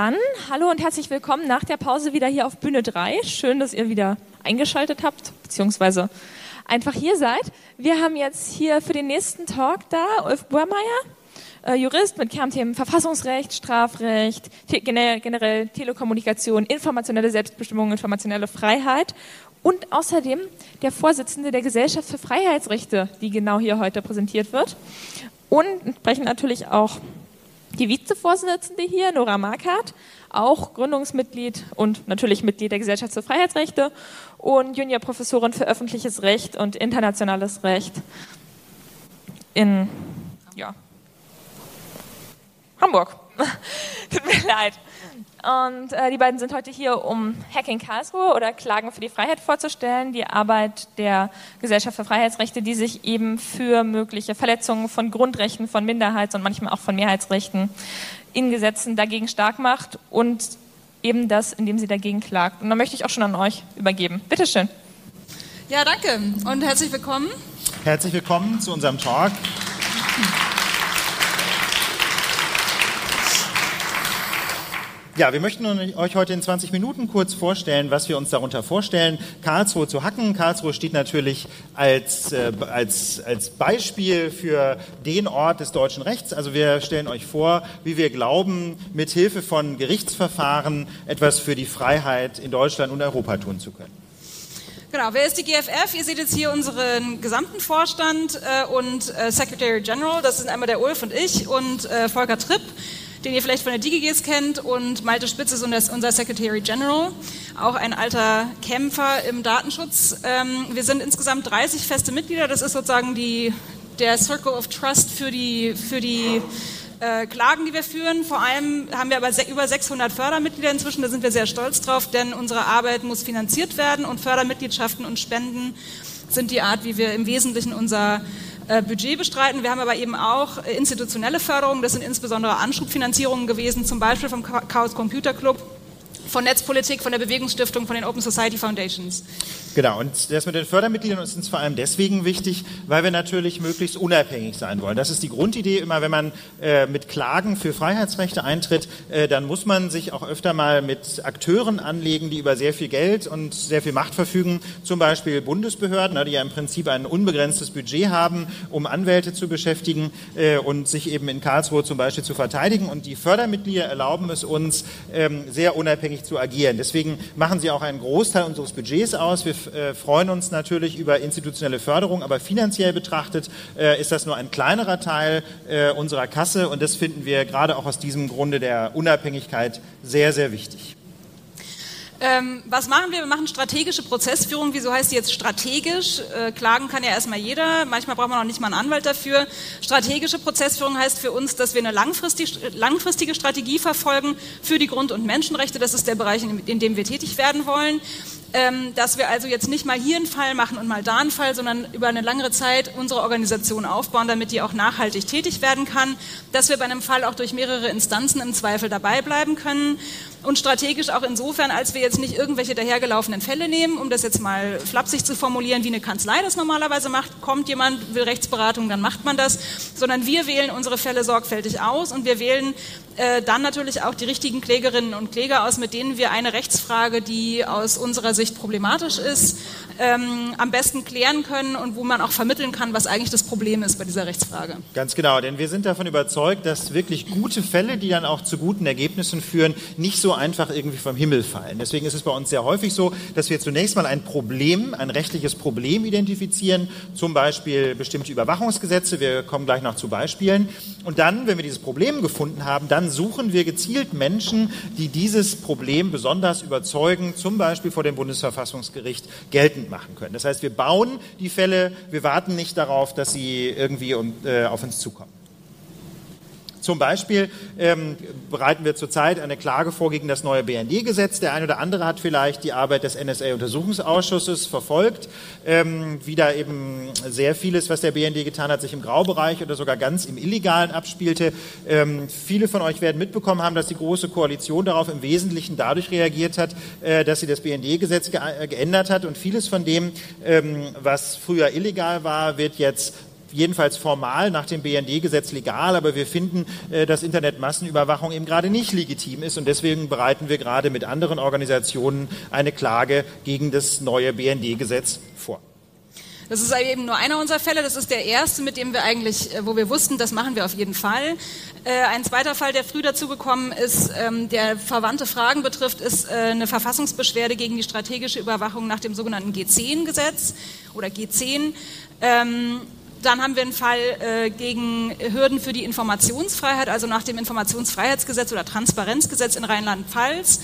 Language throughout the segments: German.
Dann hallo und herzlich willkommen nach der Pause wieder hier auf Bühne 3. Schön, dass ihr wieder eingeschaltet habt, beziehungsweise einfach hier seid. Wir haben jetzt hier für den nächsten Talk da Ulf Burmeier, äh, Jurist mit Kernthemen Verfassungsrecht, Strafrecht, generell Telekommunikation, informationelle Selbstbestimmung, informationelle Freiheit und außerdem der Vorsitzende der Gesellschaft für Freiheitsrechte, die genau hier heute präsentiert wird. Und entsprechend natürlich auch die Vizevorsitzende hier, Nora Markert, auch Gründungsmitglied und natürlich Mitglied der Gesellschaft für Freiheitsrechte und Juniorprofessorin für öffentliches Recht und internationales Recht in ja, Hamburg. Tut mir leid. Und äh, die beiden sind heute hier, um Hacking Karlsruhe oder Klagen für die Freiheit vorzustellen, die Arbeit der Gesellschaft für Freiheitsrechte, die sich eben für mögliche Verletzungen von Grundrechten, von Minderheits- und manchmal auch von Mehrheitsrechten in Gesetzen dagegen stark macht und eben das, indem sie dagegen klagt. Und da möchte ich auch schon an euch übergeben. Bitte schön. Ja, danke und herzlich willkommen. Herzlich willkommen zu unserem Talk. Ja, wir möchten euch heute in 20 Minuten kurz vorstellen, was wir uns darunter vorstellen, Karlsruhe zu hacken. Karlsruhe steht natürlich als, äh, als, als Beispiel für den Ort des deutschen Rechts. Also wir stellen euch vor, wie wir glauben, mit Hilfe von Gerichtsverfahren etwas für die Freiheit in Deutschland und Europa tun zu können. Genau, wer ist die GFF? Ihr seht jetzt hier unseren gesamten Vorstand äh, und äh, Secretary General. Das sind einmal der Ulf und ich und äh, Volker Tripp den ihr vielleicht von der DigiGes kennt. Und Malte Spitz ist unser Secretary General, auch ein alter Kämpfer im Datenschutz. Ähm, wir sind insgesamt 30 feste Mitglieder. Das ist sozusagen die, der Circle of Trust für die, für die äh, Klagen, die wir führen. Vor allem haben wir aber über 600 Fördermitglieder inzwischen. Da sind wir sehr stolz drauf, denn unsere Arbeit muss finanziert werden und Fördermitgliedschaften und Spenden sind die Art, wie wir im Wesentlichen unser Budget bestreiten. Wir haben aber eben auch äh, institutionelle Förderungen. Das sind insbesondere Anschubfinanzierungen gewesen, zum Beispiel vom Chaos Computer Club von Netzpolitik, von der Bewegungsstiftung, von den Open Society Foundations. Genau, und das mit den Fördermitgliedern ist uns vor allem deswegen wichtig, weil wir natürlich möglichst unabhängig sein wollen. Das ist die Grundidee immer, wenn man äh, mit Klagen für Freiheitsrechte eintritt, äh, dann muss man sich auch öfter mal mit Akteuren anlegen, die über sehr viel Geld und sehr viel Macht verfügen, zum Beispiel Bundesbehörden, die ja im Prinzip ein unbegrenztes Budget haben, um Anwälte zu beschäftigen äh, und sich eben in Karlsruhe zum Beispiel zu verteidigen. Und die Fördermitglieder erlauben es uns, ähm, sehr unabhängig unabhängig zu agieren. Deswegen machen sie auch einen Großteil unseres Budgets aus. Wir äh, freuen uns natürlich über institutionelle Förderung, aber finanziell betrachtet äh, ist das nur ein kleinerer Teil äh, unserer Kasse und das finden wir gerade auch aus diesem Grunde der Unabhängigkeit sehr, sehr wichtig. Ähm, was machen wir? Wir machen strategische Prozessführung. Wieso heißt die jetzt strategisch? Äh, klagen kann ja erstmal jeder. Manchmal braucht man auch nicht mal einen Anwalt dafür. Strategische Prozessführung heißt für uns, dass wir eine langfristig, langfristige Strategie verfolgen für die Grund- und Menschenrechte. Das ist der Bereich, in, in dem wir tätig werden wollen. Ähm, dass wir also jetzt nicht mal hier einen Fall machen und mal da einen Fall, sondern über eine langere Zeit unsere Organisation aufbauen, damit die auch nachhaltig tätig werden kann, dass wir bei einem Fall auch durch mehrere Instanzen im Zweifel dabei bleiben können und strategisch auch insofern, als wir jetzt nicht irgendwelche dahergelaufenen Fälle nehmen, um das jetzt mal flapsig zu formulieren, wie eine Kanzlei das normalerweise macht. Kommt jemand, will Rechtsberatung, dann macht man das, sondern wir wählen unsere Fälle sorgfältig aus und wir wählen äh, dann natürlich auch die richtigen Klägerinnen und Kläger aus, mit denen wir eine Rechtsfrage, die aus unserer Sicht problematisch ist, ähm, am besten klären können und wo man auch vermitteln kann, was eigentlich das Problem ist bei dieser Rechtsfrage. Ganz genau, denn wir sind davon überzeugt, dass wirklich gute Fälle, die dann auch zu guten Ergebnissen führen, nicht so einfach irgendwie vom Himmel fallen. Deswegen ist es bei uns sehr häufig so, dass wir zunächst mal ein Problem, ein rechtliches Problem identifizieren, zum Beispiel bestimmte Überwachungsgesetze, wir kommen gleich noch zu Beispielen. Und dann, wenn wir dieses Problem gefunden haben, dann suchen wir gezielt Menschen, die dieses Problem besonders überzeugen, zum Beispiel vor dem Bundesverfassungsgericht geltend machen können. Das heißt, wir bauen die Fälle, wir warten nicht darauf, dass sie irgendwie um, äh, auf uns zukommen. Zum Beispiel ähm, bereiten wir zurzeit eine Klage vor gegen das neue BND-Gesetz. Der eine oder andere hat vielleicht die Arbeit des NSA-Untersuchungsausschusses verfolgt, ähm, wie da eben sehr vieles, was der BND getan hat, sich im Graubereich oder sogar ganz im Illegalen abspielte. Ähm, viele von euch werden mitbekommen haben, dass die Große Koalition darauf im Wesentlichen dadurch reagiert hat, äh, dass sie das BND-Gesetz ge geändert hat und vieles von dem, ähm, was früher illegal war, wird jetzt jedenfalls formal nach dem BND-Gesetz legal, aber wir finden, äh, dass Internetmassenüberwachung eben gerade nicht legitim ist und deswegen bereiten wir gerade mit anderen Organisationen eine Klage gegen das neue BND-Gesetz vor. Das ist eben nur einer unserer Fälle. Das ist der erste, mit dem wir eigentlich, äh, wo wir wussten, das machen wir auf jeden Fall. Äh, ein zweiter Fall, der früh dazugekommen ist, ähm, der verwandte Fragen betrifft, ist eine Verfassungsbeschwerde gegen die strategische Überwachung nach dem sogenannten G10-Gesetz oder G10. Dann haben wir einen Fall äh, gegen Hürden für die Informationsfreiheit, also nach dem Informationsfreiheitsgesetz oder Transparenzgesetz in Rheinland-Pfalz.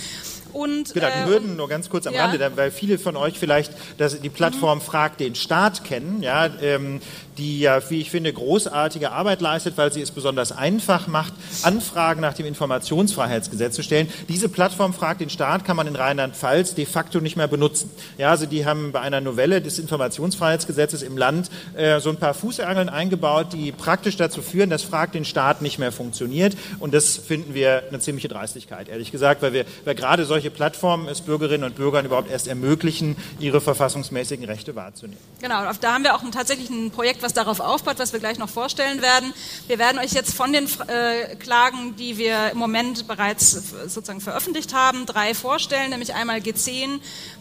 Und, genau, die äh, Hürden nur ganz kurz am ja. Rande, weil viele von euch vielleicht das, die Plattform mhm. Fragt den Staat kennen. Ja, ähm, die ja, wie ich finde, großartige Arbeit leistet, weil sie es besonders einfach macht, Anfragen nach dem Informationsfreiheitsgesetz zu stellen. Diese Plattform fragt den Staat, kann man in Rheinland-Pfalz de facto nicht mehr benutzen. Ja, also die haben bei einer Novelle des Informationsfreiheitsgesetzes im Land äh, so ein paar Fußangeln eingebaut, die praktisch dazu führen, dass Frag den Staat nicht mehr funktioniert. Und das finden wir eine ziemliche Dreistigkeit, ehrlich gesagt, weil wir, weil gerade solche Plattformen es Bürgerinnen und Bürgern überhaupt erst ermöglichen, ihre verfassungsmäßigen Rechte wahrzunehmen. Genau, da haben wir auch ein, tatsächlich ein Projekt, was darauf aufbaut, was wir gleich noch vorstellen werden. Wir werden euch jetzt von den äh, Klagen, die wir im Moment bereits sozusagen veröffentlicht haben, drei vorstellen, nämlich einmal G10,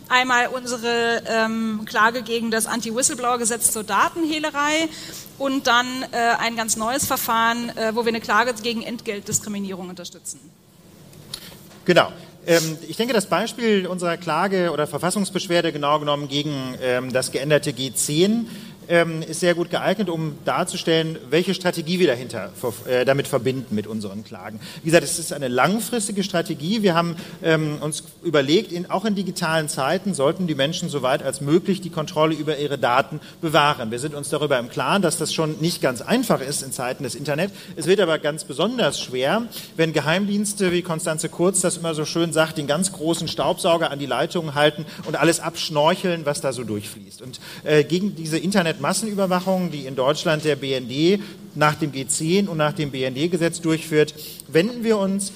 einmal unsere ähm, Klage gegen das Anti-Whistleblower-Gesetz zur Datenhehlerei und dann äh, ein ganz neues Verfahren, äh, wo wir eine Klage gegen Entgeltdiskriminierung unterstützen. Genau. Ähm, ich denke, das Beispiel unserer Klage oder Verfassungsbeschwerde genau genommen gegen ähm, das geänderte G10 ähm, ist sehr gut geeignet, um darzustellen, welche Strategie wir dahinter äh, damit verbinden mit unseren Klagen. Wie gesagt, es ist eine langfristige Strategie. Wir haben ähm, uns überlegt, in, auch in digitalen Zeiten sollten die Menschen so weit als möglich die Kontrolle über ihre Daten bewahren. Wir sind uns darüber im Klaren, dass das schon nicht ganz einfach ist in Zeiten des Internet. Es wird aber ganz besonders schwer, wenn Geheimdienste wie Konstanze Kurz das immer so schön sagt, den ganz großen Staubsauger an die Leitungen halten und alles abschnorcheln, was da so durchfließt. Und äh, gegen diese Internet Massenüberwachung, die in Deutschland der BND nach dem G10 und nach dem BND-Gesetz durchführt, wenden wir uns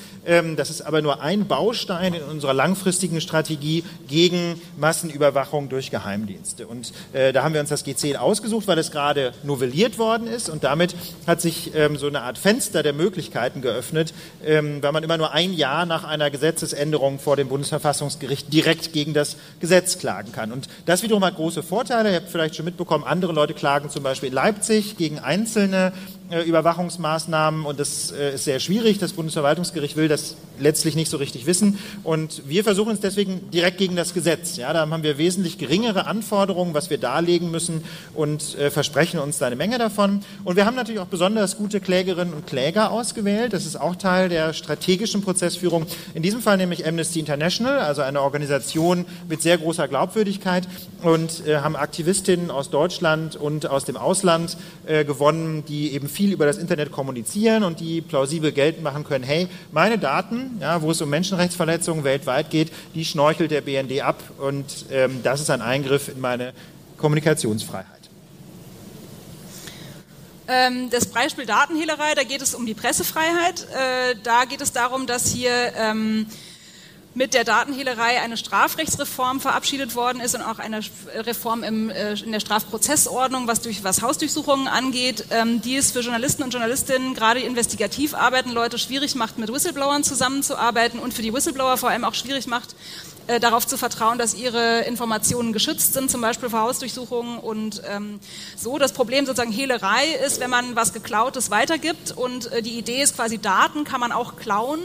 das ist aber nur ein Baustein in unserer langfristigen Strategie gegen Massenüberwachung durch Geheimdienste. Und äh, da haben wir uns das G10 ausgesucht, weil es gerade novelliert worden ist. Und damit hat sich ähm, so eine Art Fenster der Möglichkeiten geöffnet, ähm, weil man immer nur ein Jahr nach einer Gesetzesänderung vor dem Bundesverfassungsgericht direkt gegen das Gesetz klagen kann. Und das wiederum hat große Vorteile. Ihr habt vielleicht schon mitbekommen, andere Leute klagen zum Beispiel in Leipzig gegen einzelne Überwachungsmaßnahmen und das äh, ist sehr schwierig. Das Bundesverwaltungsgericht will das letztlich nicht so richtig wissen und wir versuchen es deswegen direkt gegen das Gesetz. Ja, da haben wir wesentlich geringere Anforderungen, was wir darlegen müssen und äh, versprechen uns da eine Menge davon. Und wir haben natürlich auch besonders gute Klägerinnen und Kläger ausgewählt. Das ist auch Teil der strategischen Prozessführung. In diesem Fall nämlich Amnesty International, also eine Organisation mit sehr großer Glaubwürdigkeit und äh, haben Aktivistinnen aus Deutschland und aus dem Ausland äh, gewonnen, die eben viel über das Internet kommunizieren und die plausibel geltend machen können, hey, meine Daten, ja, wo es um Menschenrechtsverletzungen weltweit geht, die schnorchelt der BND ab und ähm, das ist ein Eingriff in meine Kommunikationsfreiheit. Ähm, das Beispiel Datenhehlerei, da geht es um die Pressefreiheit. Äh, da geht es darum, dass hier ähm, mit der Datenhehlerei eine Strafrechtsreform verabschiedet worden ist und auch eine Reform im, äh, in der Strafprozessordnung, was, durch, was Hausdurchsuchungen angeht, ähm, die es für Journalisten und Journalistinnen, gerade investigativ arbeiten Leute, schwierig macht, mit Whistleblowern zusammenzuarbeiten und für die Whistleblower vor allem auch schwierig macht, äh, darauf zu vertrauen, dass ihre Informationen geschützt sind, zum Beispiel vor Hausdurchsuchungen und ähm, so. Das Problem sozusagen Hehlerei ist, wenn man was Geklautes weitergibt und äh, die Idee ist quasi, Daten kann man auch klauen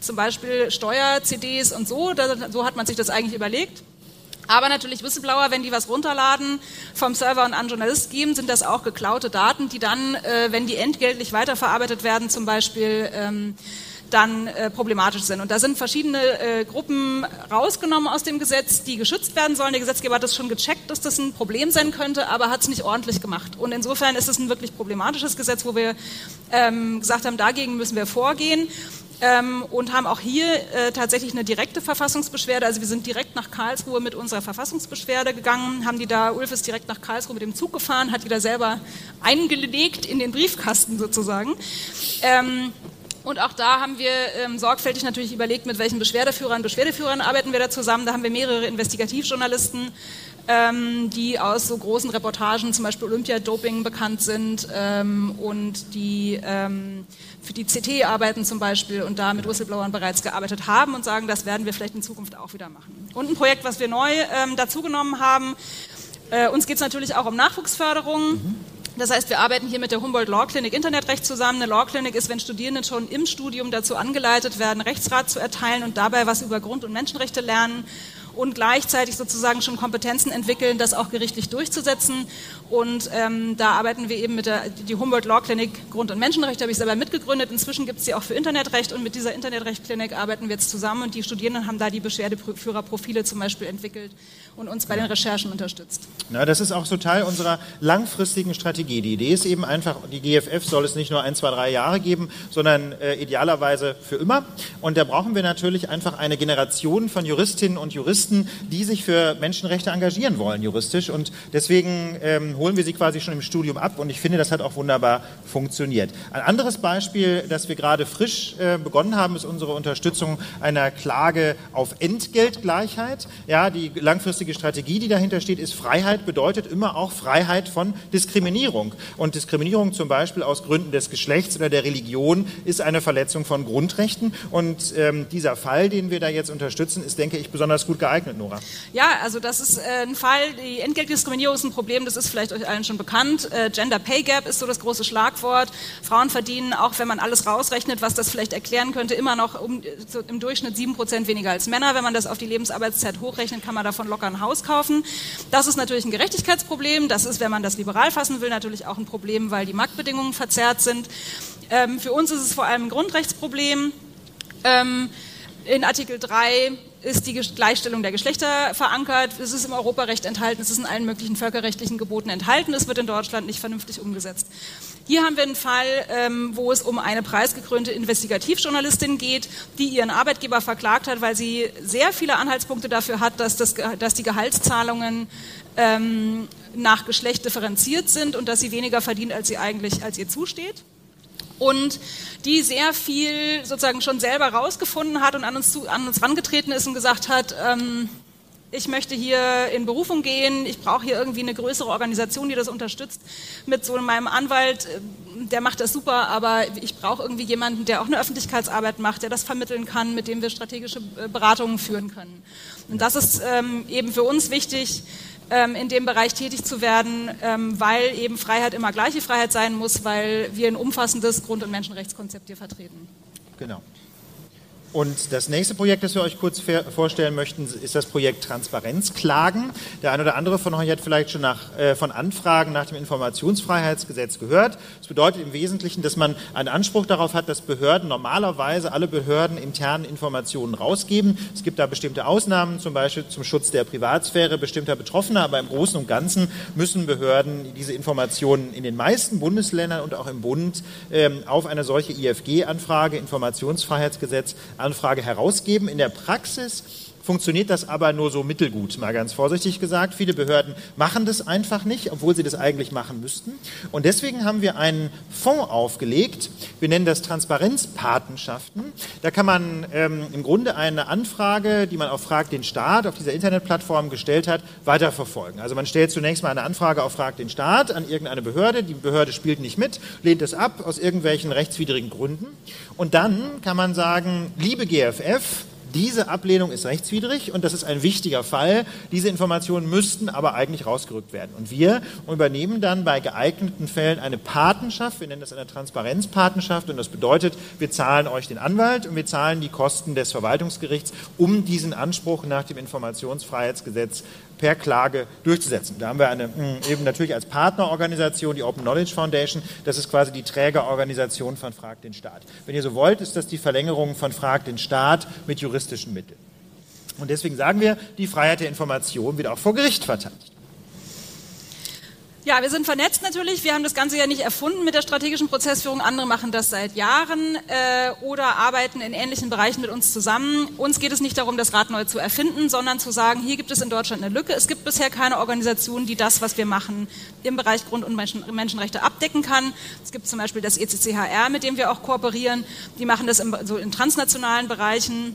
zum Beispiel Steuer-CDs und so. Da, so hat man sich das eigentlich überlegt. Aber natürlich Whistleblower, wenn die was runterladen vom Server und an Journalist geben, sind das auch geklaute Daten, die dann, äh, wenn die entgeltlich weiterverarbeitet werden, zum Beispiel ähm, dann äh, problematisch sind. Und da sind verschiedene äh, Gruppen rausgenommen aus dem Gesetz, die geschützt werden sollen. Der Gesetzgeber hat das schon gecheckt, dass das ein Problem sein könnte, aber hat es nicht ordentlich gemacht. Und insofern ist es ein wirklich problematisches Gesetz, wo wir ähm, gesagt haben, dagegen müssen wir vorgehen ähm, und haben auch hier äh, tatsächlich eine direkte Verfassungsbeschwerde. Also wir sind direkt nach Karlsruhe mit unserer Verfassungsbeschwerde gegangen, haben die da, Ulf ist direkt nach Karlsruhe mit dem Zug gefahren, hat die da selber eingelegt in den Briefkasten sozusagen. Ähm, Und auch da haben wir ähm, sorgfältig natürlich überlegt, mit welchen Beschwerdeführern, Beschwerdeführern arbeiten wir da zusammen. Da haben wir mehrere Investigativjournalisten, ähm, die aus so großen Reportagen, zum Beispiel Olympiadoping, bekannt sind ähm, und die ähm, für die CT arbeiten zum Beispiel und da mit Whistleblowern bereits gearbeitet haben und sagen, das werden wir vielleicht in Zukunft auch wieder machen. Und ein Projekt, was wir neu ähm, dazugenommen haben, äh, uns geht es natürlich auch um Nachwuchsförderung. Mhm. Das heißt, wir arbeiten hier mit der Humboldt Law Clinic Internetrecht zusammen. Eine Law Clinic ist, wenn Studierende schon im Studium dazu angeleitet werden, Rechtsrat zu erteilen und dabei was über Grund- und Menschenrechte lernen und gleichzeitig sozusagen schon Kompetenzen entwickeln, das auch gerichtlich durchzusetzen. Und ähm, da arbeiten wir eben mit der die Humboldt Law Clinic Grund- und Menschenrechte, habe ich selber mitgegründet. Inzwischen gibt es sie auch für Internetrecht und mit dieser Internetrecht-Klinik arbeiten wir jetzt zusammen und die Studierenden haben da die Beschwerdeführerprofile zum Beispiel entwickelt und uns bei den Recherchen unterstützt. Na, das ist auch so Teil unserer langfristigen Strategie. Die Idee ist eben einfach, die GFF soll es nicht nur ein, zwei, drei Jahre geben, sondern äh, idealerweise für immer. Und da brauchen wir natürlich einfach eine Generation von Juristinnen und Juristen, die sich für Menschenrechte engagieren wollen, juristisch. Und deswegen ähm, holen wir sie quasi schon im Studium ab. Und ich finde, das hat auch wunderbar funktioniert. Ein anderes Beispiel, das wir gerade frisch äh, begonnen haben, ist unsere Unterstützung einer Klage auf Entgeltgleichheit. Ja, die langfristige Strategie, die dahinter steht, ist Freiheit bedeutet immer auch Freiheit von Diskriminierung. Und Diskriminierung zum Beispiel aus Gründen des Geschlechts oder der Religion ist eine Verletzung von Grundrechten. Und ähm, dieser Fall, den wir da jetzt unterstützen, ist, denke ich, besonders gut geeignet, Nora. Ja, also das ist äh, ein Fall, die Entgeltdiskriminierung ist ein Problem, das ist vielleicht euch allen schon bekannt. Äh, Gender Pay Gap ist so das große Schlagwort. Frauen verdienen, auch wenn man alles rausrechnet, was das vielleicht erklären könnte, immer noch um, so im Durchschnitt sieben Prozent weniger als Männer. Wenn man das auf die Lebensarbeitszeit hochrechnet, kann man davon locker ein Haus kaufen. Das ist natürlich ein Gerechtigkeitsproblem. Das ist, wenn man das liberal fassen will, natürlich auch ein Problem, weil die Marktbedingungen verzerrt sind. Ähm, für uns ist es vor allem ein Grundrechtsproblem. Ähm, in Artikel 3 ist die Gleichstellung der Geschlechter verankert. Es ist im Europarecht enthalten, es ist in allen möglichen völkerrechtlichen Geboten enthalten. Es wird in Deutschland nicht vernünftig umgesetzt. Hier haben wir einen Fall, ähm, wo es um eine preisgekrönte Investigativjournalistin geht, die ihren Arbeitgeber verklagt hat, weil sie sehr viele Anhaltspunkte dafür hat, dass, das, dass die Gehaltszahlungen ähm, nach Geschlecht differenziert sind und dass sie weniger verdient, als sie eigentlich als ihr zusteht und die sehr viel sozusagen schon selber rausgefunden hat und an uns, zu, an uns rangetreten ist und gesagt hat, ähm, ich möchte hier in Berufung gehen, ich brauche hier irgendwie eine größere Organisation, die das unterstützt. Mit so meinem Anwalt, äh, der macht das super, aber ich brauche irgendwie jemanden, der auch eine Öffentlichkeitsarbeit macht, der das vermitteln kann, mit dem wir strategische äh, Beratungen führen können. Und das ist ähm, eben für uns wichtig, in dem Bereich tätig zu werden, ähm, weil eben Freiheit immer gleiche Freiheit sein muss, weil wir ein umfassendes Grund- und Menschenrechtskonzept hier vertreten. Genau. Und das nächste Projekt, das wir euch kurz vorstellen möchten, ist das Projekt Transparenzklagen. Der eine oder andere von euch hat vielleicht schon nach, äh, von Anfragen nach dem Informationsfreiheitsgesetz gehört. Das bedeutet im Wesentlichen, dass man einen Anspruch darauf hat, dass Behörden normalerweise alle Behörden internen Informationen rausgeben. Es gibt da bestimmte Ausnahmen, zum Beispiel zum Schutz der Privatsphäre bestimmter Betroffener, aber im Großen und Ganzen müssen Behörden diese Informationen in den meisten Bundesländern und auch im Bund ähm, auf eine solche IFG-Anfrage, Informationsfreiheitsgesetz, Anfrage herausgeben. In der Praxis funktioniert das aber nur so mittelgut, mal ganz vorsichtig gesagt. Viele Behörden machen das einfach nicht, obwohl sie das eigentlich machen müssten. Und deswegen haben wir einen Fonds aufgelegt. Wir nennen das Transparenzpatenschaften. Da kann man ähm, im Grunde eine Anfrage, die man auf Frag den Staat auf dieser Internetplattform gestellt hat, weiterverfolgen. Also man stellt zunächst mal eine Anfrage auf Frag den Staat an irgendeine Behörde. Die Behörde spielt nicht mit, lehnt es ab aus irgendwelchen rechtswidrigen Gründen. Und dann kann man sagen, liebe GFF, diese Ablehnung ist rechtswidrig und das ist ein wichtiger Fall. Diese Informationen müssten aber eigentlich rausgerückt werden. Und wir übernehmen dann bei geeigneten Fällen eine Patenschaft, wir nennen das eine Transparenzpatenschaft und das bedeutet, wir zahlen euch den Anwalt und wir zahlen die Kosten des Verwaltungsgerichts, um diesen Anspruch nach dem Informationsfreiheitsgesetz per Klage durchzusetzen. Da haben wir eine, hm, eben natürlich als Partnerorganisation die Open Knowledge Foundation. Das ist quasi die Trägerorganisation von Frag den Staat. Wenn ihr so wollt, ist das die Verlängerung von Frag den Staat mit juristischen Mitteln. Und deswegen sagen wir, die Freiheit der Information wird auch vor Gericht verteidigt. Ja, wir sind vernetzt natürlich. Wir haben das Ganze ja nicht erfunden mit der strategischen Prozessführung. Andere machen das seit Jahren äh, oder arbeiten in ähnlichen Bereichen mit uns zusammen. Uns geht es nicht darum, das Rad neu zu erfinden, sondern zu sagen, hier gibt es in Deutschland eine Lücke. Es gibt bisher keine Organisation, die das, was wir machen, im Bereich Grund- und Menschen Menschenrechte abdecken kann. Es gibt zum Beispiel das ECCHR, mit dem wir auch kooperieren. Die machen das im, so in transnationalen Bereichen.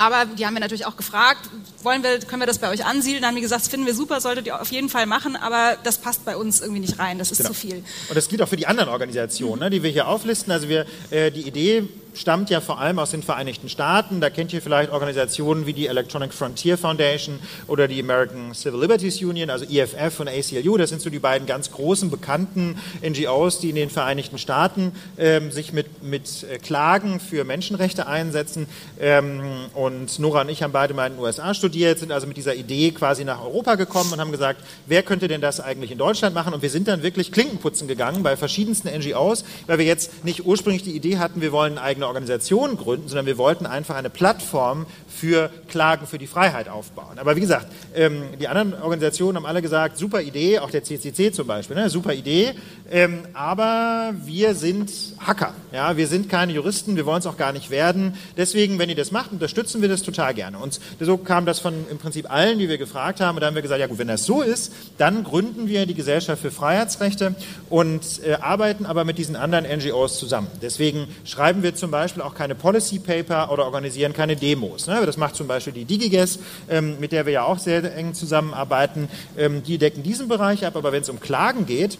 Aber die haben wir natürlich auch gefragt, wollen wir, können wir das bei euch ansiedeln? Da haben die gesagt, das finden wir super, solltet ihr auf jeden Fall machen, aber das passt bei uns irgendwie nicht rein, das ist genau. zu viel. Und das gilt auch für die anderen Organisationen, ne, die wir hier auflisten. Also wir, äh, die Idee stammt ja vor allem aus den Vereinigten Staaten. Da kennt ihr vielleicht Organisationen wie die Electronic Frontier Foundation oder die American Civil Liberties Union, also EFF und ACLU. Das sind so die beiden ganz großen, bekannten NGOs, die in den Vereinigten Staaten ähm, sich mit, mit äh, Klagen für Menschenrechte einsetzen. Ähm, und Nora und ich haben beide mal in den USA studiert, sind also mit dieser Idee quasi nach Europa gekommen und haben gesagt, wer könnte denn das eigentlich in Deutschland machen? Und wir sind dann wirklich Klinkenputzen gegangen bei verschiedensten NGOs, weil wir jetzt nicht ursprünglich die Idee hatten, wir wollen eigene Organisation gründen, sondern wir wollten einfach eine Plattform für Klagen für die Freiheit aufbauen. Aber wie gesagt, ähm, die anderen Organisationen haben alle gesagt, super Idee, auch der CCC zum Beispiel, ne, super Idee, ähm, aber wir sind Hacker, ja, wir sind keine Juristen, wir wollen es auch gar nicht werden. Deswegen, wenn ihr das macht, unterstützen wir das total gerne. Und so kam das von im Prinzip allen, die wir gefragt haben, und da haben wir gesagt, ja gut, wenn das so ist, dann gründen wir die Gesellschaft für Freiheitsrechte und äh, arbeiten aber mit diesen anderen NGOs zusammen. Deswegen schreiben wir zum Beispiel auch keine Policy Paper oder organisieren keine Demos. Ne? Das macht zum Beispiel die DigiGes, ähm, mit der wir ja auch sehr eng zusammenarbeiten. Ähm, die decken diesen Bereich ab, aber wenn es um Klagen geht,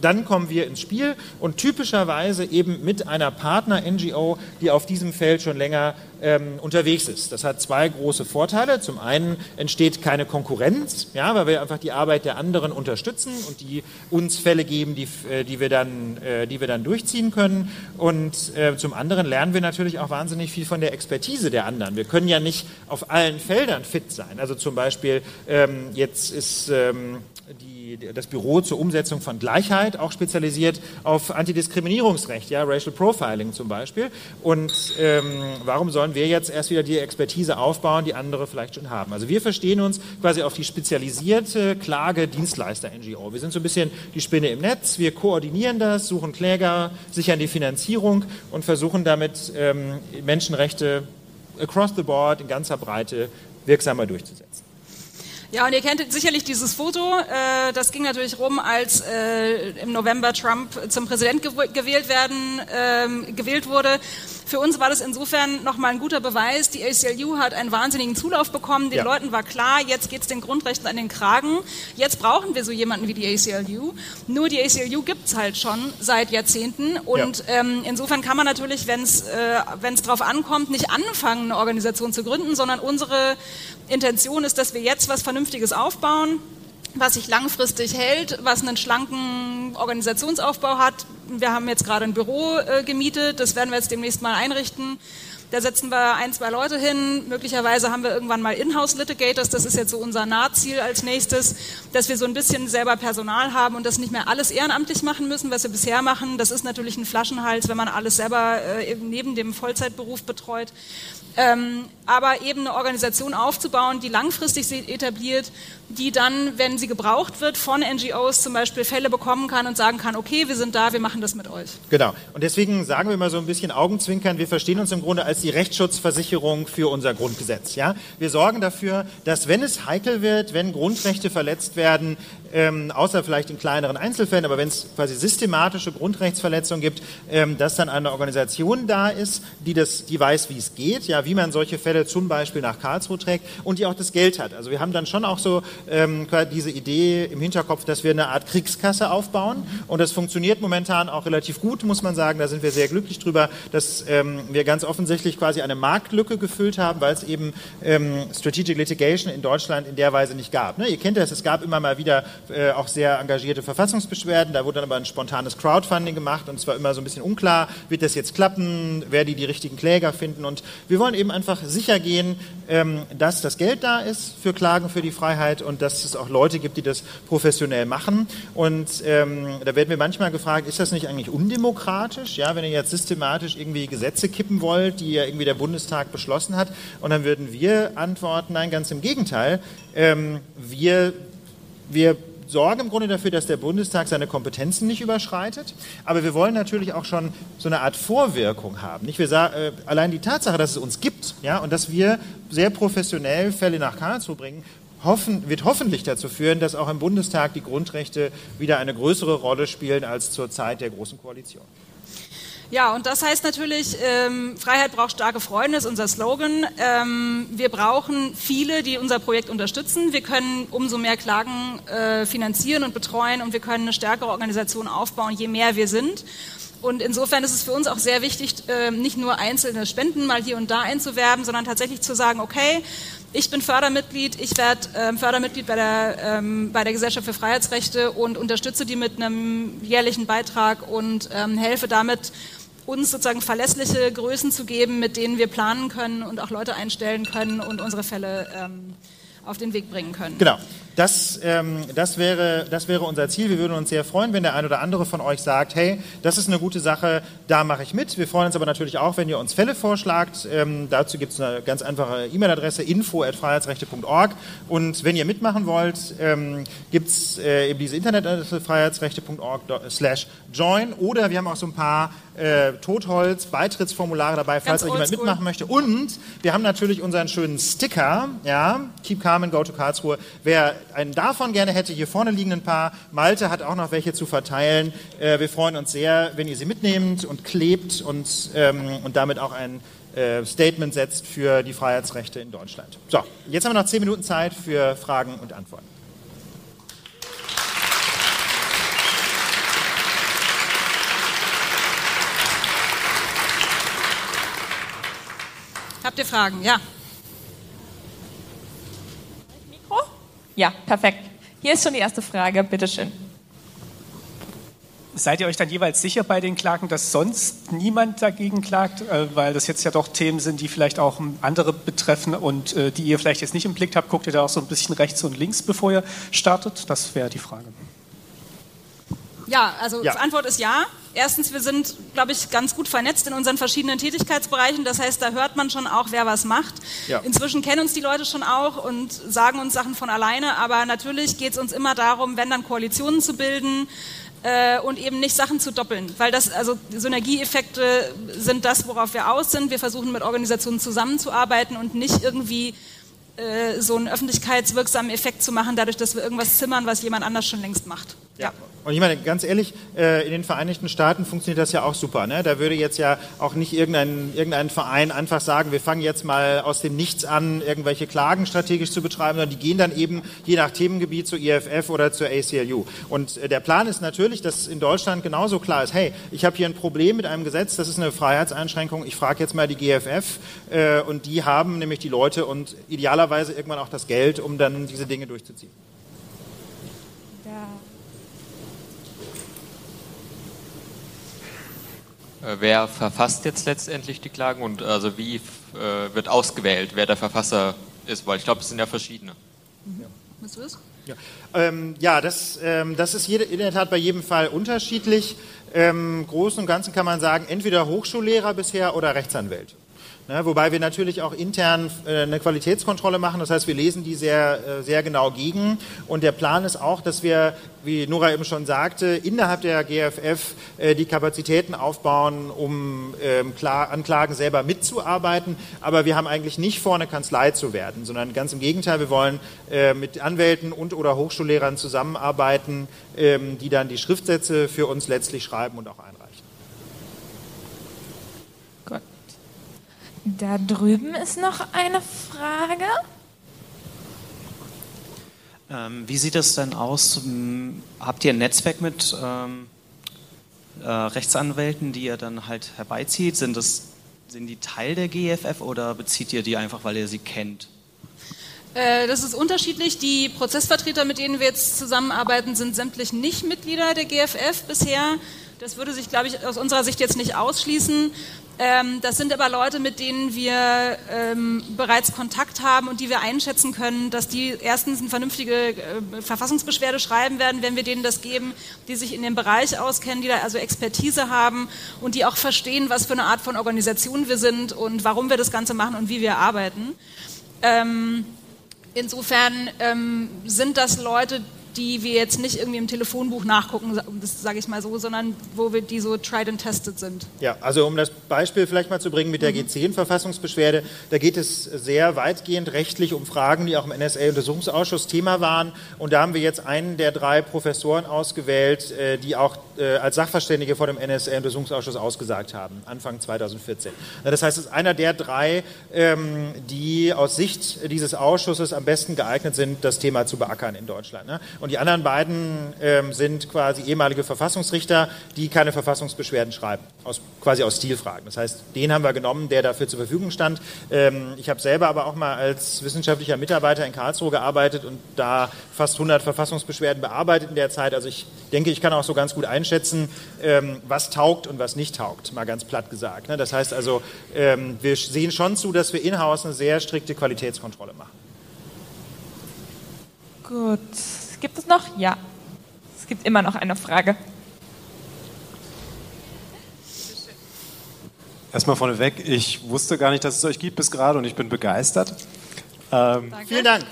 dann kommen wir ins Spiel und typischerweise eben mit einer Partner-NGO, die auf diesem Feld schon länger ähm, unterwegs ist. Das hat zwei große Vorteile. Zum einen entsteht keine Konkurrenz, ja, weil wir einfach die Arbeit der anderen unterstützen und die uns Fälle geben, die, äh, die, wir, dann, äh, die wir dann durchziehen können. Und äh, zum anderen lernen wir natürlich auch wahnsinnig viel von der Expertise der anderen. Wir können ja nicht auf allen Feldern fit sein. Also zum Beispiel, ähm, jetzt ist ähm, die das Büro zur Umsetzung von Gleichheit, auch spezialisiert auf Antidiskriminierungsrecht, ja, Racial Profiling zum Beispiel. Und ähm, warum sollen wir jetzt erst wieder die Expertise aufbauen, die andere vielleicht schon haben? Also wir verstehen uns quasi auf die spezialisierte Klage-Dienstleister-NGO. Wir sind so ein bisschen die Spinne im Netz, wir koordinieren das, suchen Kläger, sichern die Finanzierung und versuchen damit ähm, Menschenrechte across the board in ganzer Breite wirksamer durchzusetzen. Ja, und ihr kennt sicherlich dieses Foto. Äh, das ging natürlich rum, als äh, im November Trump zum Präsident gewählt werden, ähm, gewählt wurde. Für uns war das insofern nochmal ein guter Beweis. Die ACLU hat einen wahnsinnigen Zulauf bekommen. Den ja. Leuten war klar, jetzt geht es den Grundrechten an den Kragen. Jetzt brauchen wir so jemanden wie die ACLU. Nur die ACLU gibt es halt schon seit Jahrzehnten. Und ja. ähm, insofern kann man natürlich, wenn es äh, darauf ankommt, nicht anfangen, eine Organisation zu gründen, sondern unsere Intention ist, dass wir jetzt was Vernünftiges aufbauen, was sich langfristig hält, was einen schlanken Organisationsaufbau hat. Wir haben jetzt gerade ein Büro äh, gemietet, das werden wir jetzt demnächst mal einrichten. Da setzen wir ein, zwei Leute hin. Möglicherweise haben wir irgendwann mal Inhouse-Litigators. Das ist jetzt so unser Nahziel als nächstes, dass wir so ein bisschen selber Personal haben und das nicht mehr alles ehrenamtlich machen müssen, was wir bisher machen. Das ist natürlich ein Flaschenhals, wenn man alles selber äh, neben dem Vollzeitberuf betreut. Ähm, aber eben eine Organisation aufzubauen, die langfristig etabliert, die dann, wenn sie gebraucht wird, von NGOs zum Beispiel Fälle bekommen kann und sagen kann, okay, wir sind da, wir machen das mit euch. Genau. Und deswegen sagen wir mal so ein bisschen Augenzwinkern, wir verstehen uns im Grunde als die Rechtsschutzversicherung für unser Grundgesetz. Ja? Wir sorgen dafür, dass wenn es heikel wird, wenn Grundrechte verletzt werden, ähm, außer vielleicht in kleineren Einzelfällen, aber wenn es quasi systematische Grundrechtsverletzungen gibt, ähm, dass dann eine Organisation da ist, die, das, die weiß, wie es geht, ja, wie man solche Fälle zum Beispiel nach Karlsruhe trägt und die auch das Geld hat. Also wir haben dann schon auch so ähm, diese Idee im Hinterkopf, dass wir eine Art Kriegskasse aufbauen und das funktioniert momentan auch relativ gut, muss man sagen. Da sind wir sehr glücklich drüber, dass ähm, wir ganz offensichtlich quasi eine Marktlücke gefüllt haben, weil es eben ähm, Strategic Litigation in Deutschland in der Weise nicht gab. Ne? Ihr kennt das, es gab immer mal wieder äh, auch sehr engagierte Verfassungsbeschwerden. Da wurde dann aber ein spontanes Crowdfunding gemacht und es war immer so ein bisschen unklar, wird das jetzt klappen, wer die die richtigen Kläger finden. Und wir wollen eben einfach sicher gehen, ähm, dass das Geld da ist für Klagen für die Freiheit und dass es auch Leute gibt, die das professionell machen. Und ähm, da werden wir manchmal gefragt, ist das nicht eigentlich undemokratisch, ja, wenn ihr jetzt systematisch irgendwie Gesetze kippen wollt, die ja irgendwie der Bundestag beschlossen hat? Und dann würden wir antworten, nein, ganz im Gegenteil. Ähm, wir, wir sorgen im Grunde dafür, dass der Bundestag seine Kompetenzen nicht überschreitet. Aber wir wollen natürlich auch schon so eine Art Vorwirkung haben. Nicht? Wir äh, allein die Tatsache, dass es uns gibt ja, und dass wir sehr professionell Fälle nach Karlsruhe bringen, hoffen, wird hoffentlich dazu führen, dass auch im Bundestag die Grundrechte wieder eine größere Rolle spielen als zur Zeit der Großen Koalition. Ja, und das heißt natürlich, ähm, Freiheit braucht starke Freunde, ist unser Slogan. Ähm, wir brauchen viele, die unser Projekt unterstützen. Wir können umso mehr Klagen äh, finanzieren und betreuen und wir können eine stärkere Organisation aufbauen, je mehr wir sind. Und insofern ist es für uns auch sehr wichtig, äh, nicht nur einzelne Spenden mal hier und da einzuwerben, sondern tatsächlich zu sagen, okay, ich bin Fördermitglied, ich werde ähm, Fördermitglied bei der, ähm, bei der Gesellschaft für Freiheitsrechte und unterstütze die mit einem jährlichen Beitrag und ähm, helfe damit, uns sozusagen verlässliche Größen zu geben, mit denen wir planen können und auch Leute einstellen können und unsere Fälle ähm, auf den Weg bringen können. Genau. Das, ähm, das, wäre, das wäre unser Ziel. Wir würden uns sehr freuen, wenn der ein oder andere von euch sagt, hey, das ist eine gute Sache, da mache ich mit. Wir freuen uns aber natürlich auch, wenn ihr uns Fälle vorschlagt. Ähm, dazu gibt es eine ganz einfache E-Mail-Adresse info.freiheitsrechte.org und wenn ihr mitmachen wollt, ähm, gibt es äh, eben diese Internetadresse freiheitsrechte.org slash join oder wir haben auch so ein paar äh, Totholz, Beitrittsformulare dabei, falls da jemand mitmachen möchte. Und wir haben natürlich unseren schönen Sticker, ja, Keep Calm and Go to Karlsruhe. Wer einen davon gerne hätte, hier vorne liegen ein paar. Malte hat auch noch welche zu verteilen. Äh, wir freuen uns sehr, wenn ihr sie mitnehmt und klebt und, ähm, und damit auch ein äh, Statement setzt für die Freiheitsrechte in Deutschland. So, jetzt haben wir noch zehn Minuten Zeit für Fragen und Antworten. Habt ihr Fragen? Ja. Ja, perfekt. Hier ist schon die erste Frage, bitteschön. Seid ihr euch dann jeweils sicher bei den Klagen, dass sonst niemand dagegen klagt, äh, weil das jetzt ja doch Themen sind, die vielleicht auch andere betreffen und äh, die ihr vielleicht jetzt nicht im Blick habt? Guckt ihr da auch so ein bisschen rechts und links, bevor ihr startet? Das wäre die Frage. Ja, also ja. die Antwort ist ja. Erstens, wir sind, glaube ich, ganz gut vernetzt in unseren verschiedenen Tätigkeitsbereichen. Das heißt, da hört man schon auch, wer was macht. Ja. Inzwischen kennen uns die Leute schon auch und sagen uns Sachen von alleine. Aber natürlich geht es uns immer darum, wenn dann Koalitionen zu bilden äh, und eben nicht Sachen zu doppeln. Weil das, also Synergieeffekte sind das, worauf wir aus sind. Wir versuchen mit Organisationen zusammenzuarbeiten und nicht irgendwie äh, so einen öffentlichkeitswirksamen Effekt zu machen, dadurch, dass wir irgendwas zimmern, was jemand anders schon längst macht. Ja. Und ich meine, ganz ehrlich, äh, in den Vereinigten Staaten funktioniert das ja auch super. Ne? Da würde jetzt ja auch nicht irgendein, irgendein Verein einfach sagen, wir fangen jetzt mal aus dem Nichts an, irgendwelche Klagen strategisch zu betreiben, sondern die gehen dann eben je nach Themengebiet zur IFF oder zur ACLU. Und äh, der Plan ist natürlich, dass in Deutschland genauso klar ist, hey, ich habe hier ein Problem mit einem Gesetz, das ist eine Freiheitseinschränkung, ich frage jetzt mal die GFF äh, und die haben nämlich die Leute und idealerweise irgendwann auch das Geld, um dann diese Dinge durchzuziehen. Wer verfasst jetzt letztendlich die Klagen und also wie äh, wird ausgewählt, wer der Verfasser ist? Weil ich glaube, es sind ja verschiedene. Ja. Was ist ja, ähm, ja das, ähm, das ist jede, in der Tat bei jedem Fall unterschiedlich. Im ähm, Großen und Ganzen kann man sagen, entweder Hochschullehrer bisher oder Rechtsanwälte. Ne, wobei wir natürlich auch intern äh, eine Qualitätskontrolle machen. Das heißt, wir lesen die sehr, äh, sehr genau gegen. Und der Plan ist auch, dass wir, wie Nora eben schon sagte, innerhalb der GFF äh, die Kapazitäten aufbauen, um ähm, klar, an Klagen selber mitzuarbeiten. Aber wir haben eigentlich nicht vor, eine Kanzlei zu werden, sondern ganz im Gegenteil. Wir wollen äh, mit Anwälten und oder Hochschullehrern zusammenarbeiten, ähm, die dann die Schriftsätze für uns letztlich schreiben und auch einreichen. Da drüben ist noch eine Frage. Ähm, wie sieht es denn aus? Habt ihr ein Netzwerk mit ähm, äh, Rechtsanwälten, die ihr dann halt herbeizieht? Sind, das, sind die Teil der GFF oder bezieht ihr die einfach, weil ihr sie kennt? Äh, das ist unterschiedlich. Die Prozessvertreter, mit denen wir jetzt zusammenarbeiten, sind sämtlich nicht Mitglieder der GFF bisher. Das würde sich, glaube ich, aus unserer Sicht jetzt nicht ausschließen. Ähm, das sind aber Leute, mit denen wir ähm, bereits Kontakt haben und die wir einschätzen können, dass die erstens eine vernünftige äh, Verfassungsbeschwerde schreiben werden, wenn wir denen das geben, die sich in dem Bereich auskennen, die da also Expertise haben und die auch verstehen, was für eine Art von Organisation wir sind und warum wir das Ganze machen und wie wir arbeiten. Ähm, insofern ähm, sind das Leute, die wir jetzt nicht irgendwie im Telefonbuch nachgucken, das sage ich mal so, sondern wo wir die so tried and tested sind. Ja, also um das Beispiel vielleicht mal zu bringen mit der mhm. G10-Verfassungsbeschwerde, da geht es sehr weitgehend rechtlich um Fragen, die auch im NSA-Untersuchungsausschuss Thema waren. Und da haben wir jetzt einen der drei Professoren ausgewählt, äh, die auch äh, als Sachverständige vor dem NSA-Untersuchungsausschuss ausgesagt haben, Anfang 2014. Das heißt, es ist einer der drei, ähm, die aus Sicht dieses Ausschusses am besten geeignet sind, das Thema zu beackern in Deutschland. Ne? Und die anderen beiden ähm, sind quasi ehemalige Verfassungsrichter, die keine Verfassungsbeschwerden schreiben, aus, quasi aus Stilfragen. Das heißt, den haben wir genommen, der dafür zur Verfügung stand. Ähm, ich habe selber aber auch mal als wissenschaftlicher Mitarbeiter in Karlsruhe gearbeitet und da fast 100 Verfassungsbeschwerden bearbeitet in der Zeit. Also ich denke, ich kann auch so ganz gut einschätzen, ähm, was taugt und was nicht taugt, mal ganz platt gesagt. Ne? Das heißt also, ähm, wir sehen schon zu, dass wir in-house eine sehr strikte Qualitätskontrolle machen. Gut. Gibt es noch? Ja. Es gibt immer noch eine Frage. Erstmal vorneweg, ich wusste gar nicht, dass es euch gibt bis gerade und ich bin begeistert. Ähm, Vielen Dank.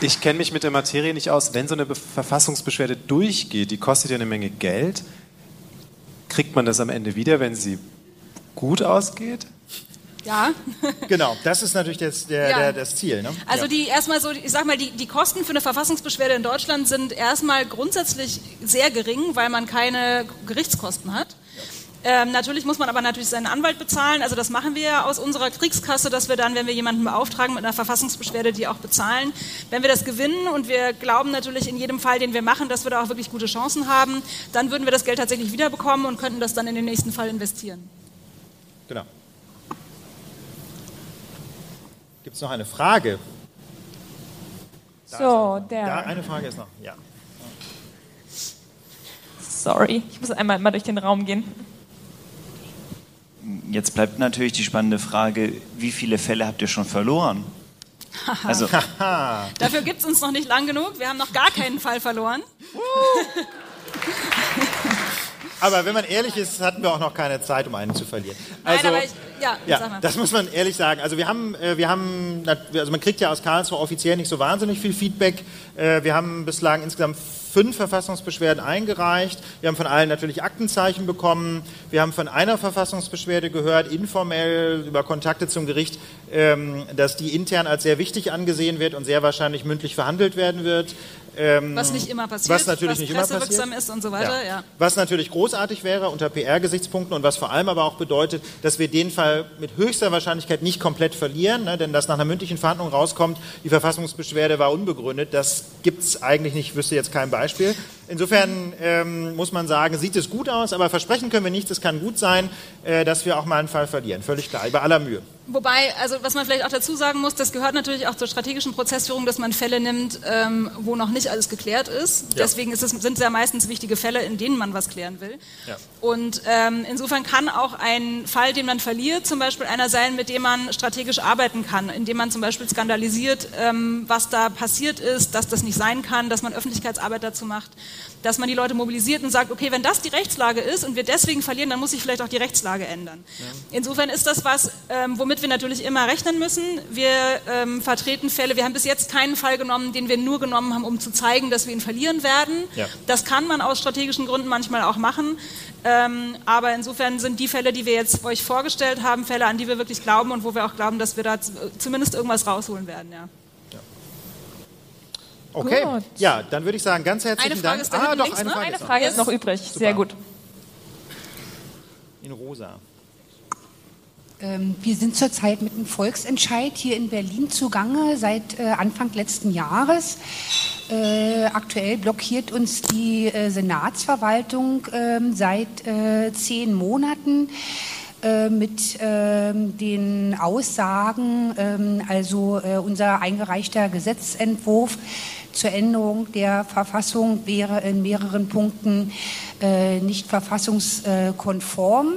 Ich kenne mich mit der Materie nicht aus. Wenn so eine Verfassungsbeschwerde durchgeht, die kostet ja eine Menge Geld, kriegt man das am Ende wieder, wenn sie gut ausgeht? Ja. genau, das ist natürlich das, der, ja. der, das Ziel. Ne? Also ja. die erstmal so, ich sag mal, die, die Kosten für eine Verfassungsbeschwerde in Deutschland sind erstmal grundsätzlich sehr gering, weil man keine Gerichtskosten hat. Ähm, natürlich muss man aber natürlich seinen Anwalt bezahlen. Also das machen wir ja aus unserer Kriegskasse, dass wir dann, wenn wir jemanden beauftragen mit einer Verfassungsbeschwerde, die auch bezahlen. Wenn wir das gewinnen und wir glauben natürlich in jedem Fall, den wir machen, dass wir da auch wirklich gute Chancen haben, dann würden wir das Geld tatsächlich wiederbekommen und könnten das dann in den nächsten Fall investieren. Genau. Gibt es noch eine Frage? Da so, der. Ja, eine Frage ist noch. Ja. Sorry, ich muss einmal mal durch den Raum gehen. Jetzt bleibt natürlich die spannende Frage, wie viele Fälle habt ihr schon verloren? also, Dafür gibt es uns noch nicht lang genug. Wir haben noch gar keinen Fall verloren. Aber wenn man ehrlich ist, hatten wir auch noch keine Zeit, um einen zu verlieren. Also, Nein, aber ich, ja, ja das muss man ehrlich sagen. Also wir haben, äh, wir haben, also man kriegt ja aus Karlsruhe offiziell nicht so wahnsinnig viel Feedback. Äh, wir haben bislang insgesamt fünf Verfassungsbeschwerden eingereicht. Wir haben von allen natürlich Aktenzeichen bekommen. Wir haben von einer Verfassungsbeschwerde gehört, informell über Kontakte zum Gericht, ähm, dass die intern als sehr wichtig angesehen wird und sehr wahrscheinlich mündlich verhandelt werden wird. Ähm, was nicht immer passiert, was natürlich was nicht immer passiert. ist und so weiter. Ja. Ja. Was natürlich großartig wäre unter PR-Gesichtspunkten und was vor allem aber auch bedeutet, dass wir den Fall mit höchster Wahrscheinlichkeit nicht komplett verlieren, ne, denn dass nach einer mündlichen Verhandlung rauskommt, die Verfassungsbeschwerde war unbegründet, das gibt es eigentlich nicht, ich wüsste jetzt kein Beispiel. Insofern ähm, muss man sagen, sieht es gut aus, aber versprechen können wir nichts. Es kann gut sein, äh, dass wir auch mal einen Fall verlieren. Völlig klar, bei aller Mühe. Wobei, also was man vielleicht auch dazu sagen muss, das gehört natürlich auch zur strategischen Prozessführung, dass man Fälle nimmt, ähm, wo noch nicht alles geklärt ist. Ja. Deswegen ist es, sind es ja meistens wichtige Fälle, in denen man was klären will. Ja. Und ähm, insofern kann auch ein Fall, den man verliert, zum Beispiel einer sein, mit dem man strategisch arbeiten kann, indem man zum Beispiel skandalisiert, ähm, was da passiert ist, dass das nicht sein kann, dass man Öffentlichkeitsarbeit dazu macht dass man die Leute mobilisiert und sagt, okay, wenn das die Rechtslage ist und wir deswegen verlieren, dann muss sich vielleicht auch die Rechtslage ändern. Ja. Insofern ist das was, ähm, womit wir natürlich immer rechnen müssen. Wir ähm, vertreten Fälle, wir haben bis jetzt keinen Fall genommen, den wir nur genommen haben, um zu zeigen, dass wir ihn verlieren werden. Ja. Das kann man aus strategischen Gründen manchmal auch machen. Ähm, aber insofern sind die Fälle, die wir jetzt euch vorgestellt haben, Fälle, an die wir wirklich glauben und wo wir auch glauben, dass wir da zumindest irgendwas rausholen werden. Ja. Okay, gut. ja, dann würde ich sagen, ganz herzlichen eine Frage Dank. Ist ah, doch, links, eine, ne? Frage, eine Frage ist noch übrig. Super. Sehr gut. In rosa. Ähm, wir sind zurzeit mit einem Volksentscheid hier in Berlin zugange seit äh, Anfang letzten Jahres. Äh, aktuell blockiert uns die äh, Senatsverwaltung ähm, seit zehn Monaten mit ähm, den Aussagen, ähm, also äh, unser eingereichter Gesetzentwurf zur Änderung der Verfassung wäre in mehreren Punkten äh, nicht verfassungskonform.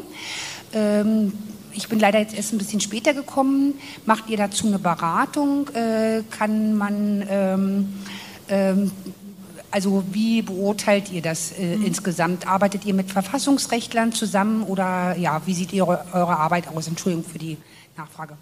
Ähm, ich bin leider jetzt erst ein bisschen später gekommen. Macht ihr dazu eine Beratung? Äh, kann man ähm, ähm, also wie beurteilt ihr das äh, mhm. insgesamt? Arbeitet ihr mit Verfassungsrechtlern zusammen oder ja, wie sieht ihre, eure Arbeit aus? Entschuldigung für die Nachfrage.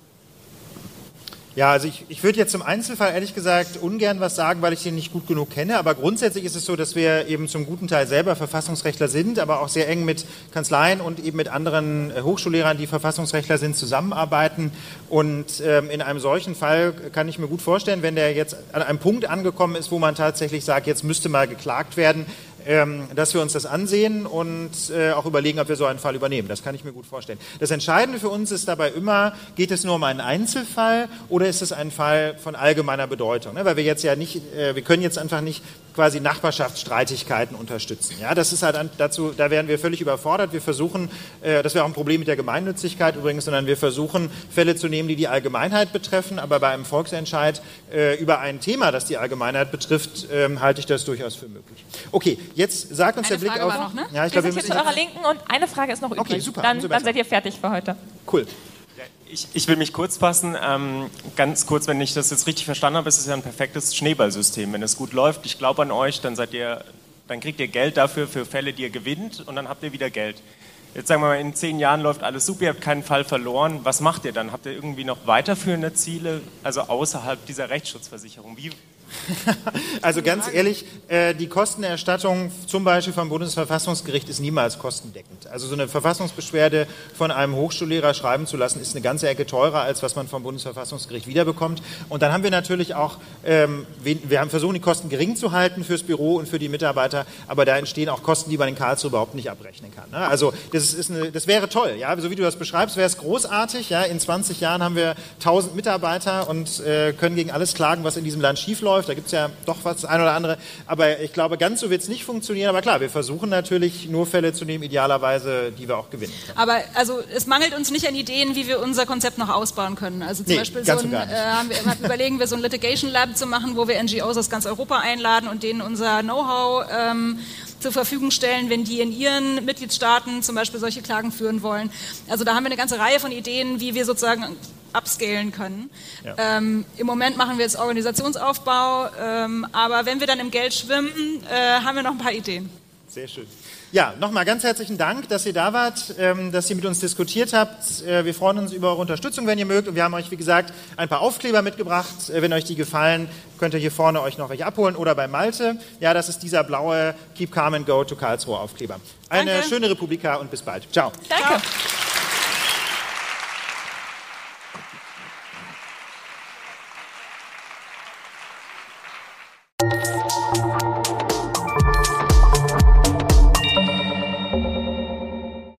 Ja, also ich, ich würde jetzt zum Einzelfall ehrlich gesagt ungern was sagen, weil ich den nicht gut genug kenne. Aber grundsätzlich ist es so, dass wir eben zum guten Teil selber Verfassungsrechtler sind, aber auch sehr eng mit Kanzleien und eben mit anderen äh, Hochschullehrern, die Verfassungsrechtler sind, zusammenarbeiten. Und ähm, in einem solchen Fall kann ich mir gut vorstellen, wenn der jetzt an einem Punkt angekommen ist, wo man tatsächlich sagt, jetzt müsste mal geklagt werden, ähm, dass wir uns das ansehen und äh, auch überlegen, ob wir so einen Fall übernehmen. Das kann ich mir gut vorstellen. Das Entscheidende für uns ist dabei immer, geht es nur um einen Einzelfall oder ist es ein Fall von allgemeiner Bedeutung? Ne? Weil wir jetzt ja nicht, äh, wir können jetzt einfach nicht quasi Nachbarschaftsstreitigkeiten unterstützen. Ja, das ist halt dazu, da wären wir völlig überfordert. Wir versuchen, äh, das wäre auch ein Problem mit der Gemeinnützigkeit übrigens, sondern wir versuchen Fälle zu nehmen, die die Allgemeinheit betreffen, aber bei einem Volksentscheid äh, über ein Thema, das die Allgemeinheit betrifft, ähm, halte ich das durchaus für möglich. Okay, jetzt sagt uns Eine der Blick Frage auf. war noch, ne? Ja, ich Wir glaube, sind wir hier zu eurer Linken und eine Frage ist noch übrig. Okay, super, Dann, dann seid ihr fertig für heute. Cool. Ich, ich will mich kurz fassen. Ähm, ganz kurz, wenn ich das jetzt richtig verstanden habe, ist es ja ein perfektes Schneeballsystem. Wenn es gut läuft, ich glaube an euch, dann seid ihr, dann kriegt ihr Geld dafür für Fälle, die ihr gewinnt und dann habt ihr wieder Geld. Jetzt sagen wir mal, in zehn Jahren läuft alles super, ihr habt keinen Fall verloren. Was macht ihr dann? Habt ihr irgendwie noch weiterführende Ziele, also außerhalb dieser Rechtsschutzversicherung? Wie, Also ganz ehrlich, äh, die Kostenerstattung zum Beispiel vom Bundesverfassungsgericht ist niemals kostendeckend. Also so eine Verfassungsbeschwerde von einem Hochschullehrer schreiben zu lassen, ist eine ganze Ecke teurer, als was man vom Bundesverfassungsgericht wiederbekommt. Und dann haben wir natürlich auch, ähm, wir haben versucht, die Kosten gering zu halten fürs Büro und für die Mitarbeiter, aber da entstehen auch Kosten, die man in Karlsruhe überhaupt nicht abrechnen kann. Ne? Also das, ist eine, das wäre toll, ja, so wie du das beschreibst, wäre es großartig. Ja? In 20 Jahren haben wir 1000 Mitarbeiter und äh, können gegen alles klagen, was in diesem Land schiefläuft. Da gibt es ja doch was, ein oder andere. Aber ich glaube, ganz so wird es nicht funktionieren. Aber klar, wir versuchen natürlich nur Fälle zu nehmen, idealerweise, die wir auch gewinnen. können. Aber also es mangelt uns nicht an Ideen, wie wir unser Konzept noch ausbauen können. Also zum Nee, Beispiel so ein, äh, haben wir, überlegen wir so ein Litigation Lab zu machen, wo wir NGOs aus ganz Europa einladen und denen unser Know-how ähm, zur Verfügung stellen, wenn die in ihren Mitgliedstaaten zum Beispiel solche Klagen führen wollen. Also da haben wir eine ganze Reihe von Ideen, wie wir sozusagen upscalen können. Ähm, Im Moment machen wir jetzt Organisationsaufbau, ähm, aber wenn wir dann im Geld schwimmen, äh, haben wir noch ein paar Ideen. Sehr schön. Ja, nochmal ganz herzlichen Dank, dass ihr da wart, ähm, dass ihr mit uns diskutiert habt. Äh, wir freuen uns über eure Unterstützung, wenn ihr mögt. Und wir haben euch, wie gesagt, ein paar Aufkleber mitgebracht. Äh, wenn euch die gefallen, könnt ihr hier vorne euch noch welche abholen oder bei Malte. Ja, das ist dieser blaue Keep Calm and Go to Karlsruhe Aufkleber. Eine Danke. schöne Republika und bis bald. Ciao. Danke.